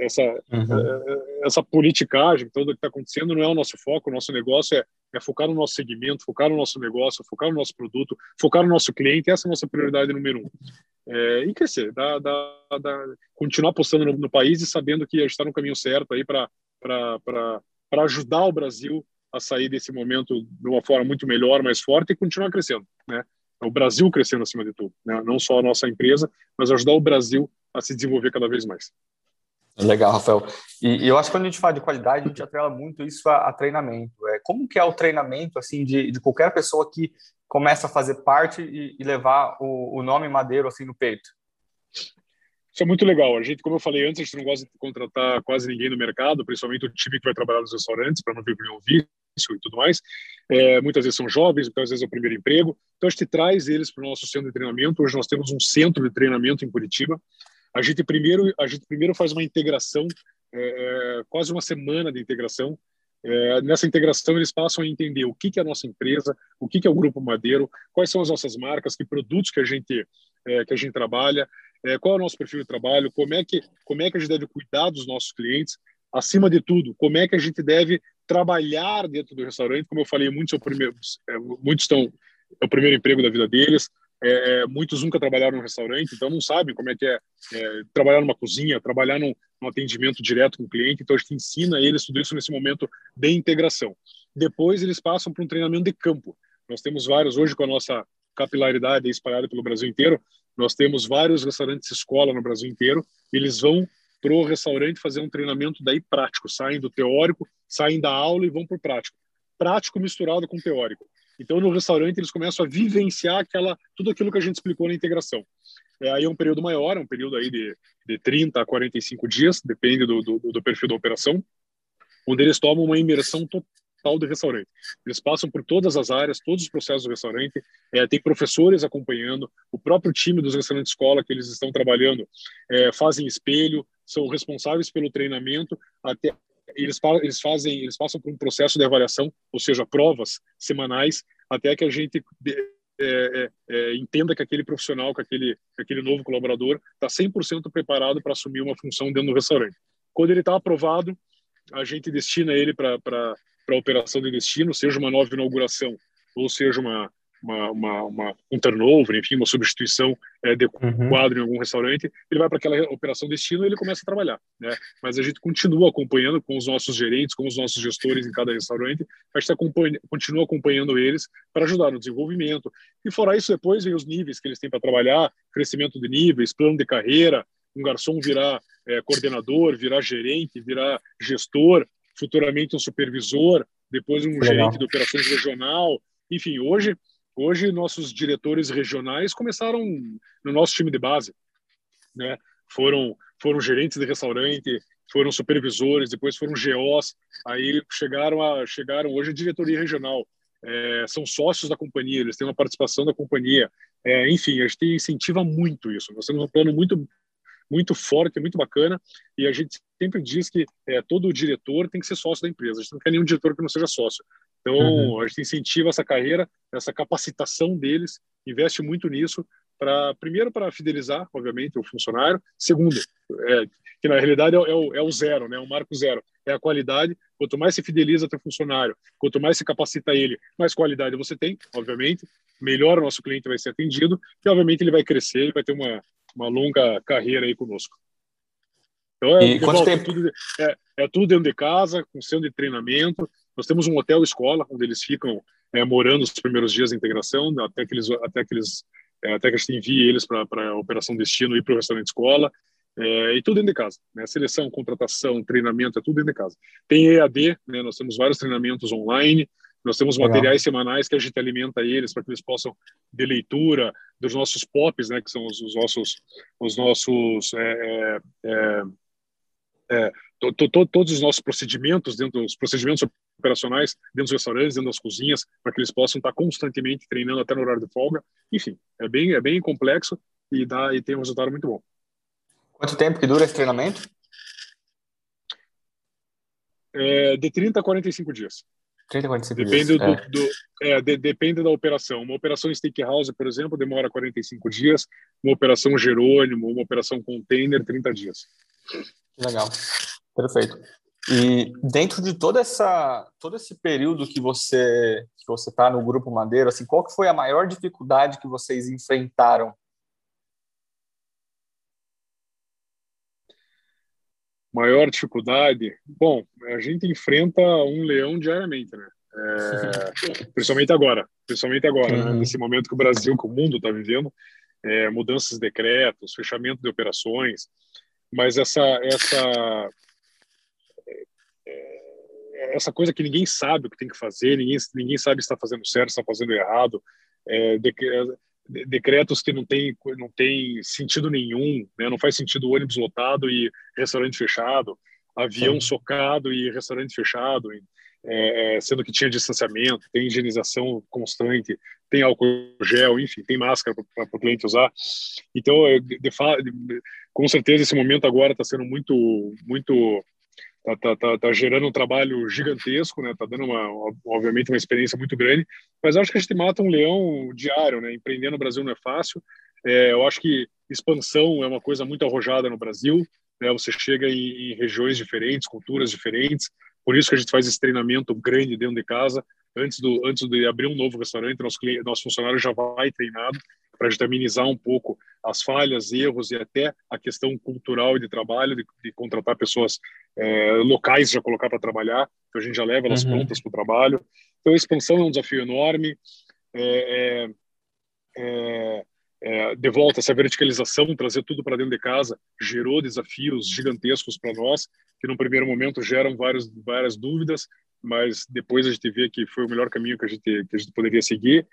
Speaker 2: essa, uhum. É, essa politicagem, tudo que está acontecendo não é o nosso foco, o nosso negócio é, é, focar no nosso segmento, focar no nosso negócio, focar no nosso produto, focar no nosso cliente, essa é a nossa prioridade número um. É, e crescer, dá, dá, dá, continuar apostando no, no, país e sabendo que a gente está no caminho certo aí para ajudar o Brasil a sair desse momento de uma forma muito melhor, mais forte e continuar crescendo, né? O Brasil crescendo acima de tudo, né? não só a nossa empresa, mas ajudar o Brasil a se desenvolver cada vez mais.
Speaker 1: Legal, Rafael. E, e, eu acho que quando a gente fala de qualidade, a gente atrela muito isso a, a treinamento. É, como que é o treinamento assim de, de qualquer pessoa que começa a fazer parte e, e levar o, o, nome Madeiro assim no peito?
Speaker 2: Isso é muito legal. A gente, como eu falei antes, a gente não gosta de contratar quase ninguém no mercado, principalmente o time que vai trabalhar nos restaurantes, para não vir nenhum vício e tudo mais. É, muitas vezes são jovens, muitas vezes é o primeiro emprego. Então a gente traz eles para o nosso centro de treinamento. Hoje nós temos um centro de treinamento em Curitiba. A gente primeiro, a gente primeiro faz uma integração, é, é, quase uma semana de integração. É, nessa integração eles passam a entender o que, que é a nossa empresa, o que, que é o Grupo Madeiro, quais são as nossas marcas, que produtos que a gente é, que a gente trabalha, é, qual é o nosso perfil de trabalho, como é que como é que a gente deve cuidar dos nossos clientes, acima de tudo, como é que a gente deve trabalhar dentro do restaurante. Como eu falei, muitos são primeiros, é, muitos estão é o primeiro emprego da vida deles. É, é, muitos nunca trabalharam no restaurante, então não sabem como é que é, é trabalhar numa cozinha, trabalhar num, num, atendimento direto com o cliente. Então a gente ensina eles tudo isso nesse momento de integração. Depois eles passam para um treinamento de campo. Nós temos vários hoje com a nossa capilaridade espalhada pelo Brasil inteiro. Nós temos vários restaurantes escola no Brasil inteiro. Eles vão para o restaurante fazer um treinamento daí prático, saem do teórico, saem da aula e vão para o prático. Prático misturado com teórico. Então, no restaurante, eles começam a vivenciar aquela, tudo aquilo que a gente explicou na integração. É, aí é um período maior, é um período aí de, de 30 a 45 dias, depende do, do, do perfil da operação, onde eles tomam uma imersão total do restaurante. Eles passam por todas as áreas, todos os processos do restaurante, é, tem professores acompanhando, o próprio time dos restaurantes escola que eles estão trabalhando é, fazem espelho, são responsáveis pelo treinamento, até eles, eles fazem, eles passam por um processo de avaliação, ou seja, provas semanais, até que a gente é, é, é, entenda que aquele profissional, que aquele, que aquele novo colaborador está 100% preparado para assumir uma função dentro do restaurante. Quando ele está aprovado, a gente destina ele para a operação de destino, seja uma nova inauguração ou seja uma, uma, uma, uma, um turnover, enfim, uma substituição é, de uhum. quadro em algum restaurante, ele vai para aquela operação destino e ele começa a trabalhar, né? Mas a gente continua acompanhando com os nossos gerentes, com os nossos gestores em cada restaurante, a gente acompanha, continua acompanhando eles para ajudar no desenvolvimento. E fora isso, depois vem os níveis que eles têm para trabalhar, crescimento de níveis, plano de carreira, um garçom virar é, coordenador, virar gerente, virar gestor, futuramente um supervisor, depois um Legal. gerente de operações regional. Enfim, hoje Hoje, nossos diretores regionais começaram no nosso time de base, né? Foram foram gerentes de restaurante, foram supervisores, depois foram GOs, aí chegaram a chegaram hoje a diretoria regional. É, são sócios da companhia, eles têm uma participação da companhia. É, enfim, a gente incentiva muito isso. Nós temos um plano muito muito forte, muito bacana, e a gente sempre diz que é, todo diretor tem que ser sócio da empresa. A gente não quer nenhum diretor que não seja sócio. Então, uhum. a gente incentiva essa carreira, essa capacitação deles, investe muito nisso, para primeiro para fidelizar, obviamente, o funcionário, segundo, é, que na realidade é, é, o, é o zero, né, o marco zero, é a qualidade. Quanto mais se fideliza teu funcionário, quanto mais se capacita ele, mais qualidade você tem, obviamente, melhor o nosso cliente vai ser atendido e, obviamente, ele vai crescer e vai ter uma, uma longa carreira aí conosco. Então, é, volta, é tudo, é, é tudo dentro de casa, com centro de treinamento, nós temos um hotel escola onde eles ficam é, morando os primeiros dias da integração, até que eles, até que eles, é, até que a gente envie eles para a operação destino e para o restaurante escola. É, e tudo dentro de casa, né? Seleção, contratação, treinamento, é tudo dentro de casa. Tem EAD, né? Nós temos vários treinamentos online, nós temos Legal. materiais semanais que a gente alimenta eles para que eles possam de leitura dos nossos POPs, né? Que são os, os nossos, os nossos é, é, é, to, to, todos os nossos procedimentos dentro dos procedimentos operacionais dentro dos restaurantes, dentro das cozinhas, para que eles possam estar constantemente treinando até no horário de folga. Enfim, é bem, é bem complexo, e dá e tem um resultado muito bom.
Speaker 1: Quanto tempo que dura esse treinamento?
Speaker 2: É, de 30 a 45 dias.
Speaker 1: 30 a 45
Speaker 2: depende
Speaker 1: dias.
Speaker 2: Do, é. do é, de, depende da operação. Uma operação Steakhouse, por exemplo, demora 45 dias. Uma operação Jerônimo, uma operação Container, 30 dias.
Speaker 1: Legal. Perfeito. E dentro de toda essa todo esse período que você que você está no grupo Madeira, assim, qual que foi a maior dificuldade que vocês enfrentaram?
Speaker 2: Maior dificuldade, bom, a gente enfrenta um leão diariamente, né? É, principalmente agora, principalmente agora, né? uhum. né? nesse momento que o Brasil, que o mundo está vivendo, é, mudanças de decretos, fechamento de operações, mas essa essa essa coisa que ninguém sabe o que tem que fazer, ninguém, ninguém sabe se está fazendo certo, se está fazendo errado, é, decretos que não tem, não tem sentido nenhum, né? não faz sentido ônibus lotado e restaurante fechado, avião Sim. socado e restaurante fechado, é, é, sendo que tinha distanciamento, tem higienização constante, tem álcool gel, enfim, tem máscara para o cliente usar. Então, de, de, com certeza, esse momento agora está sendo muito, muito tá, tá, tá, tá, gerando um trabalho gigantesco, né? Tá dando uma, obviamente, uma experiência muito grande. Mas acho que a gente mata um leão diário, né? Empreender no Brasil não é fácil. É, eu acho que expansão é uma coisa muito arrojada no Brasil. Né? Você chega em, em regiões diferentes, culturas diferentes. Por isso que a gente faz esse treinamento grande dentro de casa. Antes, do, antes de abrir um novo restaurante, nosso, nosso funcionário já vai treinado para amenizar um pouco as falhas, erros e até a questão cultural e de trabalho, de, de contratar pessoas é, locais já colocar para trabalhar, então a gente já leva elas uhum. prontas para o trabalho. Então a expansão é um desafio enorme. É, é, é, é de volta, essa verticalização, trazer tudo para dentro de casa, gerou desafios gigantescos para nós, que no primeiro momento geram várias, várias dúvidas, mas depois a gente vê que foi o melhor caminho que a gente, que a gente poderia seguir.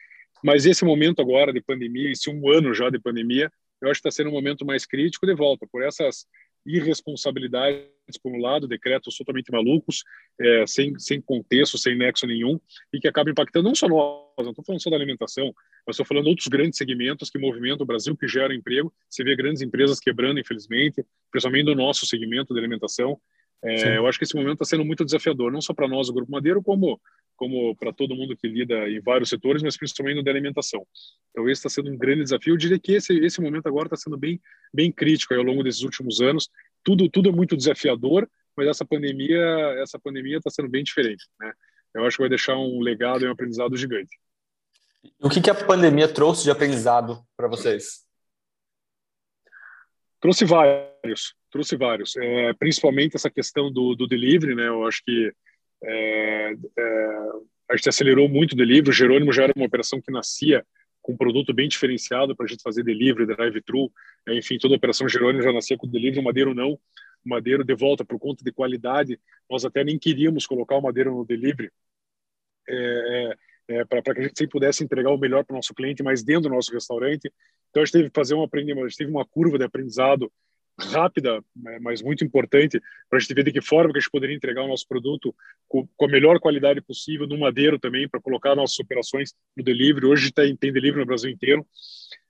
Speaker 2: Mas esse momento agora de pandemia, esse um ano já de pandemia, eu acho que está sendo um momento mais crítico de volta, por essas irresponsabilidades, por um lado, decretos totalmente malucos, é, sem, sem contexto, sem nexo nenhum, e que acabam impactando não só nós, não estou falando só da alimentação, mas estou falando outros grandes segmentos que movimentam o Brasil, que geram emprego. Você vê grandes empresas quebrando, infelizmente, principalmente no nosso segmento de alimentação. É, eu acho que esse momento está sendo muito desafiador, não só para nós, o Grupo Madeiro, como como para todo mundo que lida em vários setores, mas principalmente no da alimentação. Então esse está sendo um grande desafio. Eu diria que esse esse momento agora está sendo bem bem crítico ao longo desses últimos anos. Tudo tudo é muito desafiador, mas essa pandemia essa pandemia está sendo bem diferente, né? Eu acho que vai deixar um legado e um aprendizado gigante.
Speaker 1: O que, que a pandemia trouxe de aprendizado para vocês?
Speaker 2: Trouxe vários, trouxe vários. É, principalmente essa questão do, do delivery, né? Eu acho que é, é, a gente acelerou muito o delivery. O Jerônimo já era uma operação que nascia com um produto bem diferenciado para a gente fazer delivery, drive-thru. É, enfim, toda a operação Jerônimo já nascia com delivery. O Madeiro não. O Madeiro, de volta, por conta de qualidade, nós até nem queríamos colocar o Madeiro no delivery. É, é, é para que a gente sempre pudesse entregar o melhor para o nosso cliente, mas dentro do nosso restaurante. Então a gente teve que fazer um aprendizado, a gente teve uma curva de aprendizado rápida, mas muito importante, para a gente ver de que forma que a gente poderia entregar o nosso produto com, com a melhor qualidade possível, no madeiro também, para colocar nossas operações no delivery. Hoje tem, tem delivery no Brasil inteiro.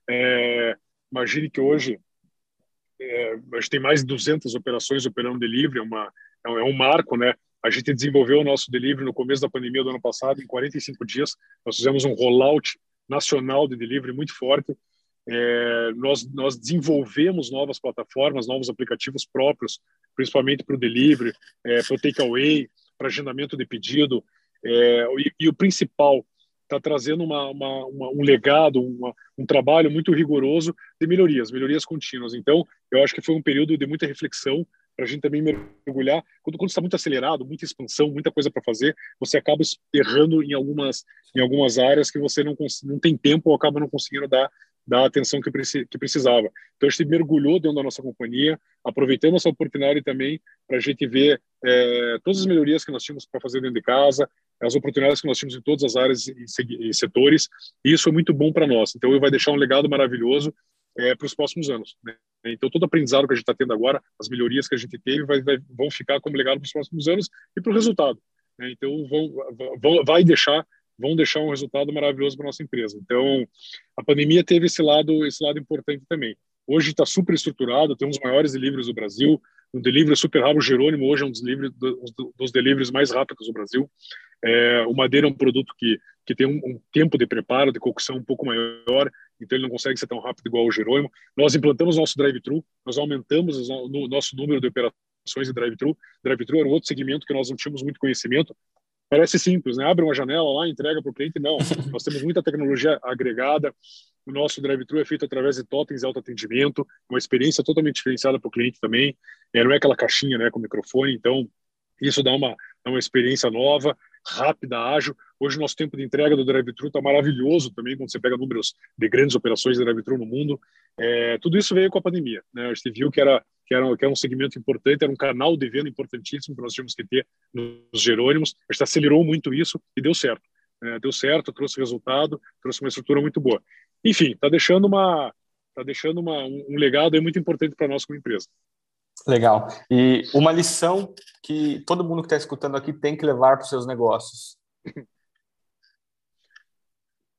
Speaker 2: É, imagine que hoje é, a gente tem mais de 200 operações operando delivery, é, uma, é, um, é um marco, né? A gente desenvolveu o nosso delivery no começo da pandemia do ano passado, em 45 dias. Nós fizemos um rollout nacional de delivery muito forte. É, nós, nós desenvolvemos novas plataformas, novos aplicativos próprios, principalmente para o delivery, é, para o takeaway, para agendamento de pedido. É, e, e, o principal, está trazendo uma, uma, uma, um legado, um trabalho muito rigoroso de melhorias, melhorias contínuas. Então, eu acho que foi um período de muita reflexão para a gente também mergulhar. Quando, quando está muito acelerado, muita expansão, muita coisa para fazer, você acaba errando em algumas, em algumas áreas que você não, não tem tempo ou acaba não conseguindo dar da atenção que, que precisava. Então, a gente mergulhou dentro da nossa companhia, aproveitando essa oportunidade também para a gente ver é, todas as melhorias que nós tínhamos para fazer dentro de casa, as oportunidades que nós tínhamos em todas as áreas e, setores, e isso foi muito bom para nós. Então, vai deixar um legado maravilhoso é, para os próximos anos. Né? Então, todo aprendizado que a gente está tendo agora, as melhorias que a gente teve, vai, vai, vão ficar como legado para os próximos anos e para o resultado. Né? Então, vão, vão, vai deixar vão deixar um resultado maravilhoso para nossa empresa. Então, a pandemia teve esse lado, esse lado importante também. Hoje está super estruturado, tem um dos maiores deliveries do Brasil, um delivery super rápido. O Jerônimo hoje é um dos, delivery, dos deliveries mais rápidos do Brasil. É, o Madeira é um produto que, que tem um, um, tempo de preparo, de cocção um pouco maior, então ele não consegue ser tão rápido igual o Jerônimo. Nós implantamos nosso drive-thru, nós aumentamos o nosso número de operações de drive-thru. Drive-thru era um outro segmento que nós não tínhamos muito conhecimento. Parece simples, né? Abre uma janela lá, entrega para o cliente. Não, nós temos muita tecnologia agregada. O nosso drive-thru é feito através de totens de autoatendimento, uma experiência totalmente diferenciada para o cliente também. É, não é aquela caixinha né, com microfone, então isso dá uma, dá uma experiência nova rápida, ágil. Hoje o nosso tempo de entrega do drive-thru está maravilhoso também, quando você pega números de grandes operações de drive-thru no mundo. É, tudo isso veio com a pandemia. Né? A gente viu que era, que, era, que era um segmento importante, era um canal de venda importantíssimo que nós tínhamos que ter nos Jerônimos. A gente acelerou muito isso e deu certo. É, deu certo, trouxe resultado, trouxe uma estrutura muito boa. Enfim, está deixando uma tá deixando uma, um, um legado muito importante para nós como empresa.
Speaker 1: Legal. E uma lição que todo mundo que está escutando aqui tem que levar para os seus negócios.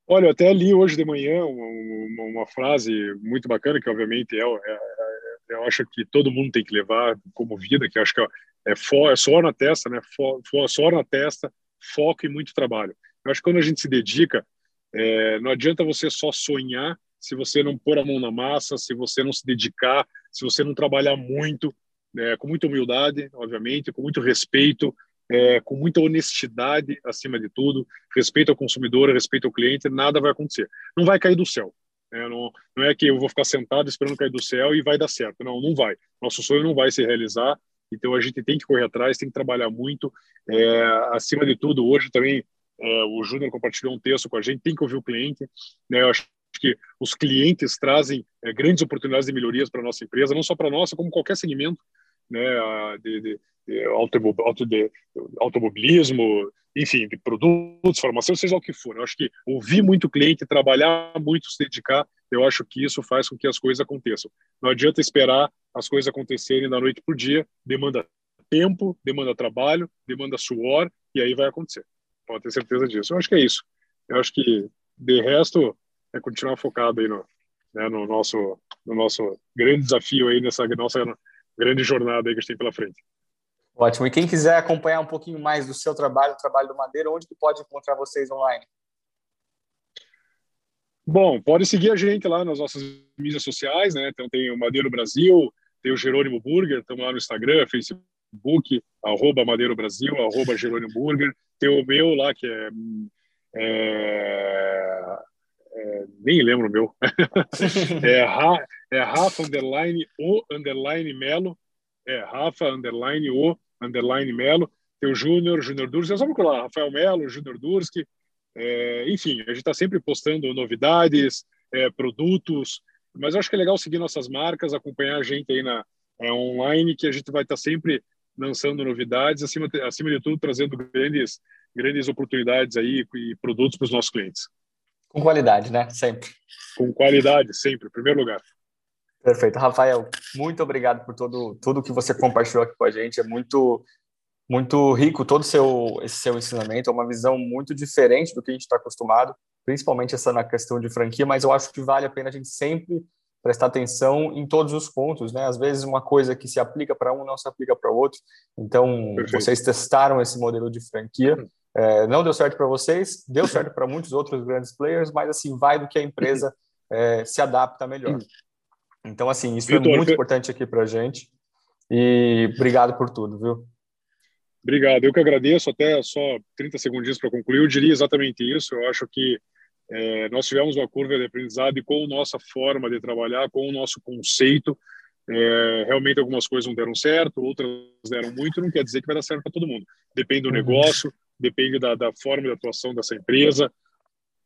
Speaker 2: Olha, eu até li hoje de manhã uma, uma frase muito bacana, que obviamente é, é, é, eu acho que todo mundo tem que levar como vida, que acho que é, é, é só na testa, né? Só na testa, foco e muito trabalho. Eu acho que quando a gente se dedica, é, não adianta você só sonhar se você não pôr a mão na massa, se você não se dedicar, se você não trabalhar muito, né, com muita humildade, obviamente, com muito respeito, é, com muita honestidade acima de tudo, respeito ao consumidor, respeito ao cliente, nada vai acontecer. Não vai cair do céu. Né? Não, não é que eu vou ficar sentado esperando cair do céu e vai dar certo. Não, não vai. Nosso sonho não vai se realizar. Então a gente tem que correr atrás, tem que trabalhar muito. É, acima de tudo, hoje também é, o Júnior compartilhou um texto com a gente, tem que ouvir o cliente. Né? Eu acho que os clientes trazem é, grandes oportunidades de melhorias para a nossa empresa, não só para nossa, como qualquer segmento né, de, de, de, automobilismo, enfim, de produtos, formação, seja o que for. Eu acho que ouvir muito cliente, trabalhar muito, se dedicar, eu acho que isso faz com que as coisas aconteçam. Não adianta esperar as coisas acontecerem da noite para o dia, demanda tempo, demanda trabalho, demanda suor, e aí vai acontecer. Pode ter certeza disso. Eu acho que é isso. Eu acho que, de resto, é continuar focado aí no, né, no, nosso, no nosso grande desafio aí, nessa nossa grande jornada aí que a gente tem pela frente.
Speaker 1: Ótimo. E quem quiser acompanhar um pouquinho mais do seu trabalho, do trabalho do Madeira, onde que pode encontrar vocês online?
Speaker 2: Bom, pode seguir a gente lá nas nossas mídias sociais, né? Então tem o Madeiro Brasil, tem o Jerônimo Burger, estamos lá no Instagram, Facebook, arroba Madeiro Brasil, arroba Jerônimo Burger. Tem o meu lá, que é, é é, nem lembro o meu. é, Ra, é Rafa underline o underline Melo. É Rafa underline o underline Melo. Tem o Júnior, Júnior Durski. É só procurar Rafael Melo, Júnior Durski. É, enfim, a gente está sempre postando novidades, é, produtos. Mas eu acho que é legal seguir nossas marcas, acompanhar a gente aí na é, online, que a gente vai estar tá sempre lançando novidades, acima, acima de tudo trazendo grandes, grandes oportunidades aí e produtos para os nossos clientes.
Speaker 1: Com qualidade, né? Sempre.
Speaker 2: Com qualidade, sempre, em primeiro lugar.
Speaker 1: Perfeito. Rafael, muito obrigado por todo, tudo que você compartilhou aqui com a gente. É muito, muito rico todo seu, esse seu ensinamento. É uma visão muito diferente do que a gente está acostumado, principalmente essa na questão de franquia, mas eu acho que vale a pena a gente sempre prestar atenção em todos os pontos, né? Às vezes uma coisa que se aplica para um não se aplica para o outro. Então, Perfeito. vocês testaram esse modelo de franquia é, não deu certo para vocês, deu certo para muitos outros grandes players, mas assim, vai do que a empresa é, se adapta melhor. Então, assim, isso Victor, é muito importante aqui para a gente. E obrigado por tudo, viu?
Speaker 2: Obrigado, eu que agradeço. Até só 30 segundinhos para concluir. Eu diria exatamente isso. Eu acho que é, nós tivemos uma curva de aprendizado e com nossa forma de trabalhar, com o nosso conceito, é, realmente algumas coisas não deram certo, outras deram muito. Não quer dizer que vai dar certo para todo mundo. Depende do uhum. negócio, depende da, da forma de atuação dessa empresa,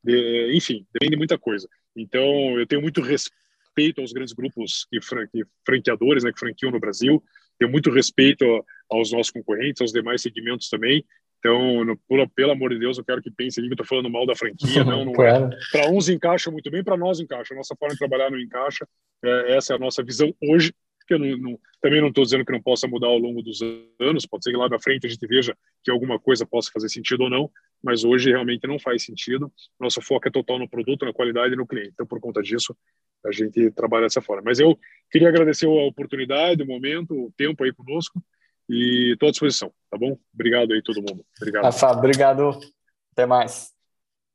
Speaker 2: de, enfim, depende de muita coisa. Então, eu tenho muito respeito aos grandes grupos que, que franqueadores, né, que franqueam no Brasil, tenho muito respeito aos nossos concorrentes, aos demais segmentos também. Então, no, pelo, pelo amor de Deus, eu quero que pensem que eu estou falando mal da franquia. Não, não claro. é. Para uns encaixa muito bem, para nós encaixa. A nossa forma de trabalhar não encaixa. É, essa é a nossa visão hoje que eu não, não, também não estou dizendo que não possa mudar ao longo dos anos, pode ser que lá na frente a gente veja que alguma coisa possa fazer sentido ou não, mas hoje realmente não faz sentido. Nosso foco é total no produto, na qualidade e no cliente. Então, por conta disso, a gente trabalha dessa forma. Mas eu queria agradecer a oportunidade, o momento, o tempo aí conosco e estou à disposição, tá bom? Obrigado aí todo mundo. Obrigado.
Speaker 1: Rafa, obrigado. Até mais.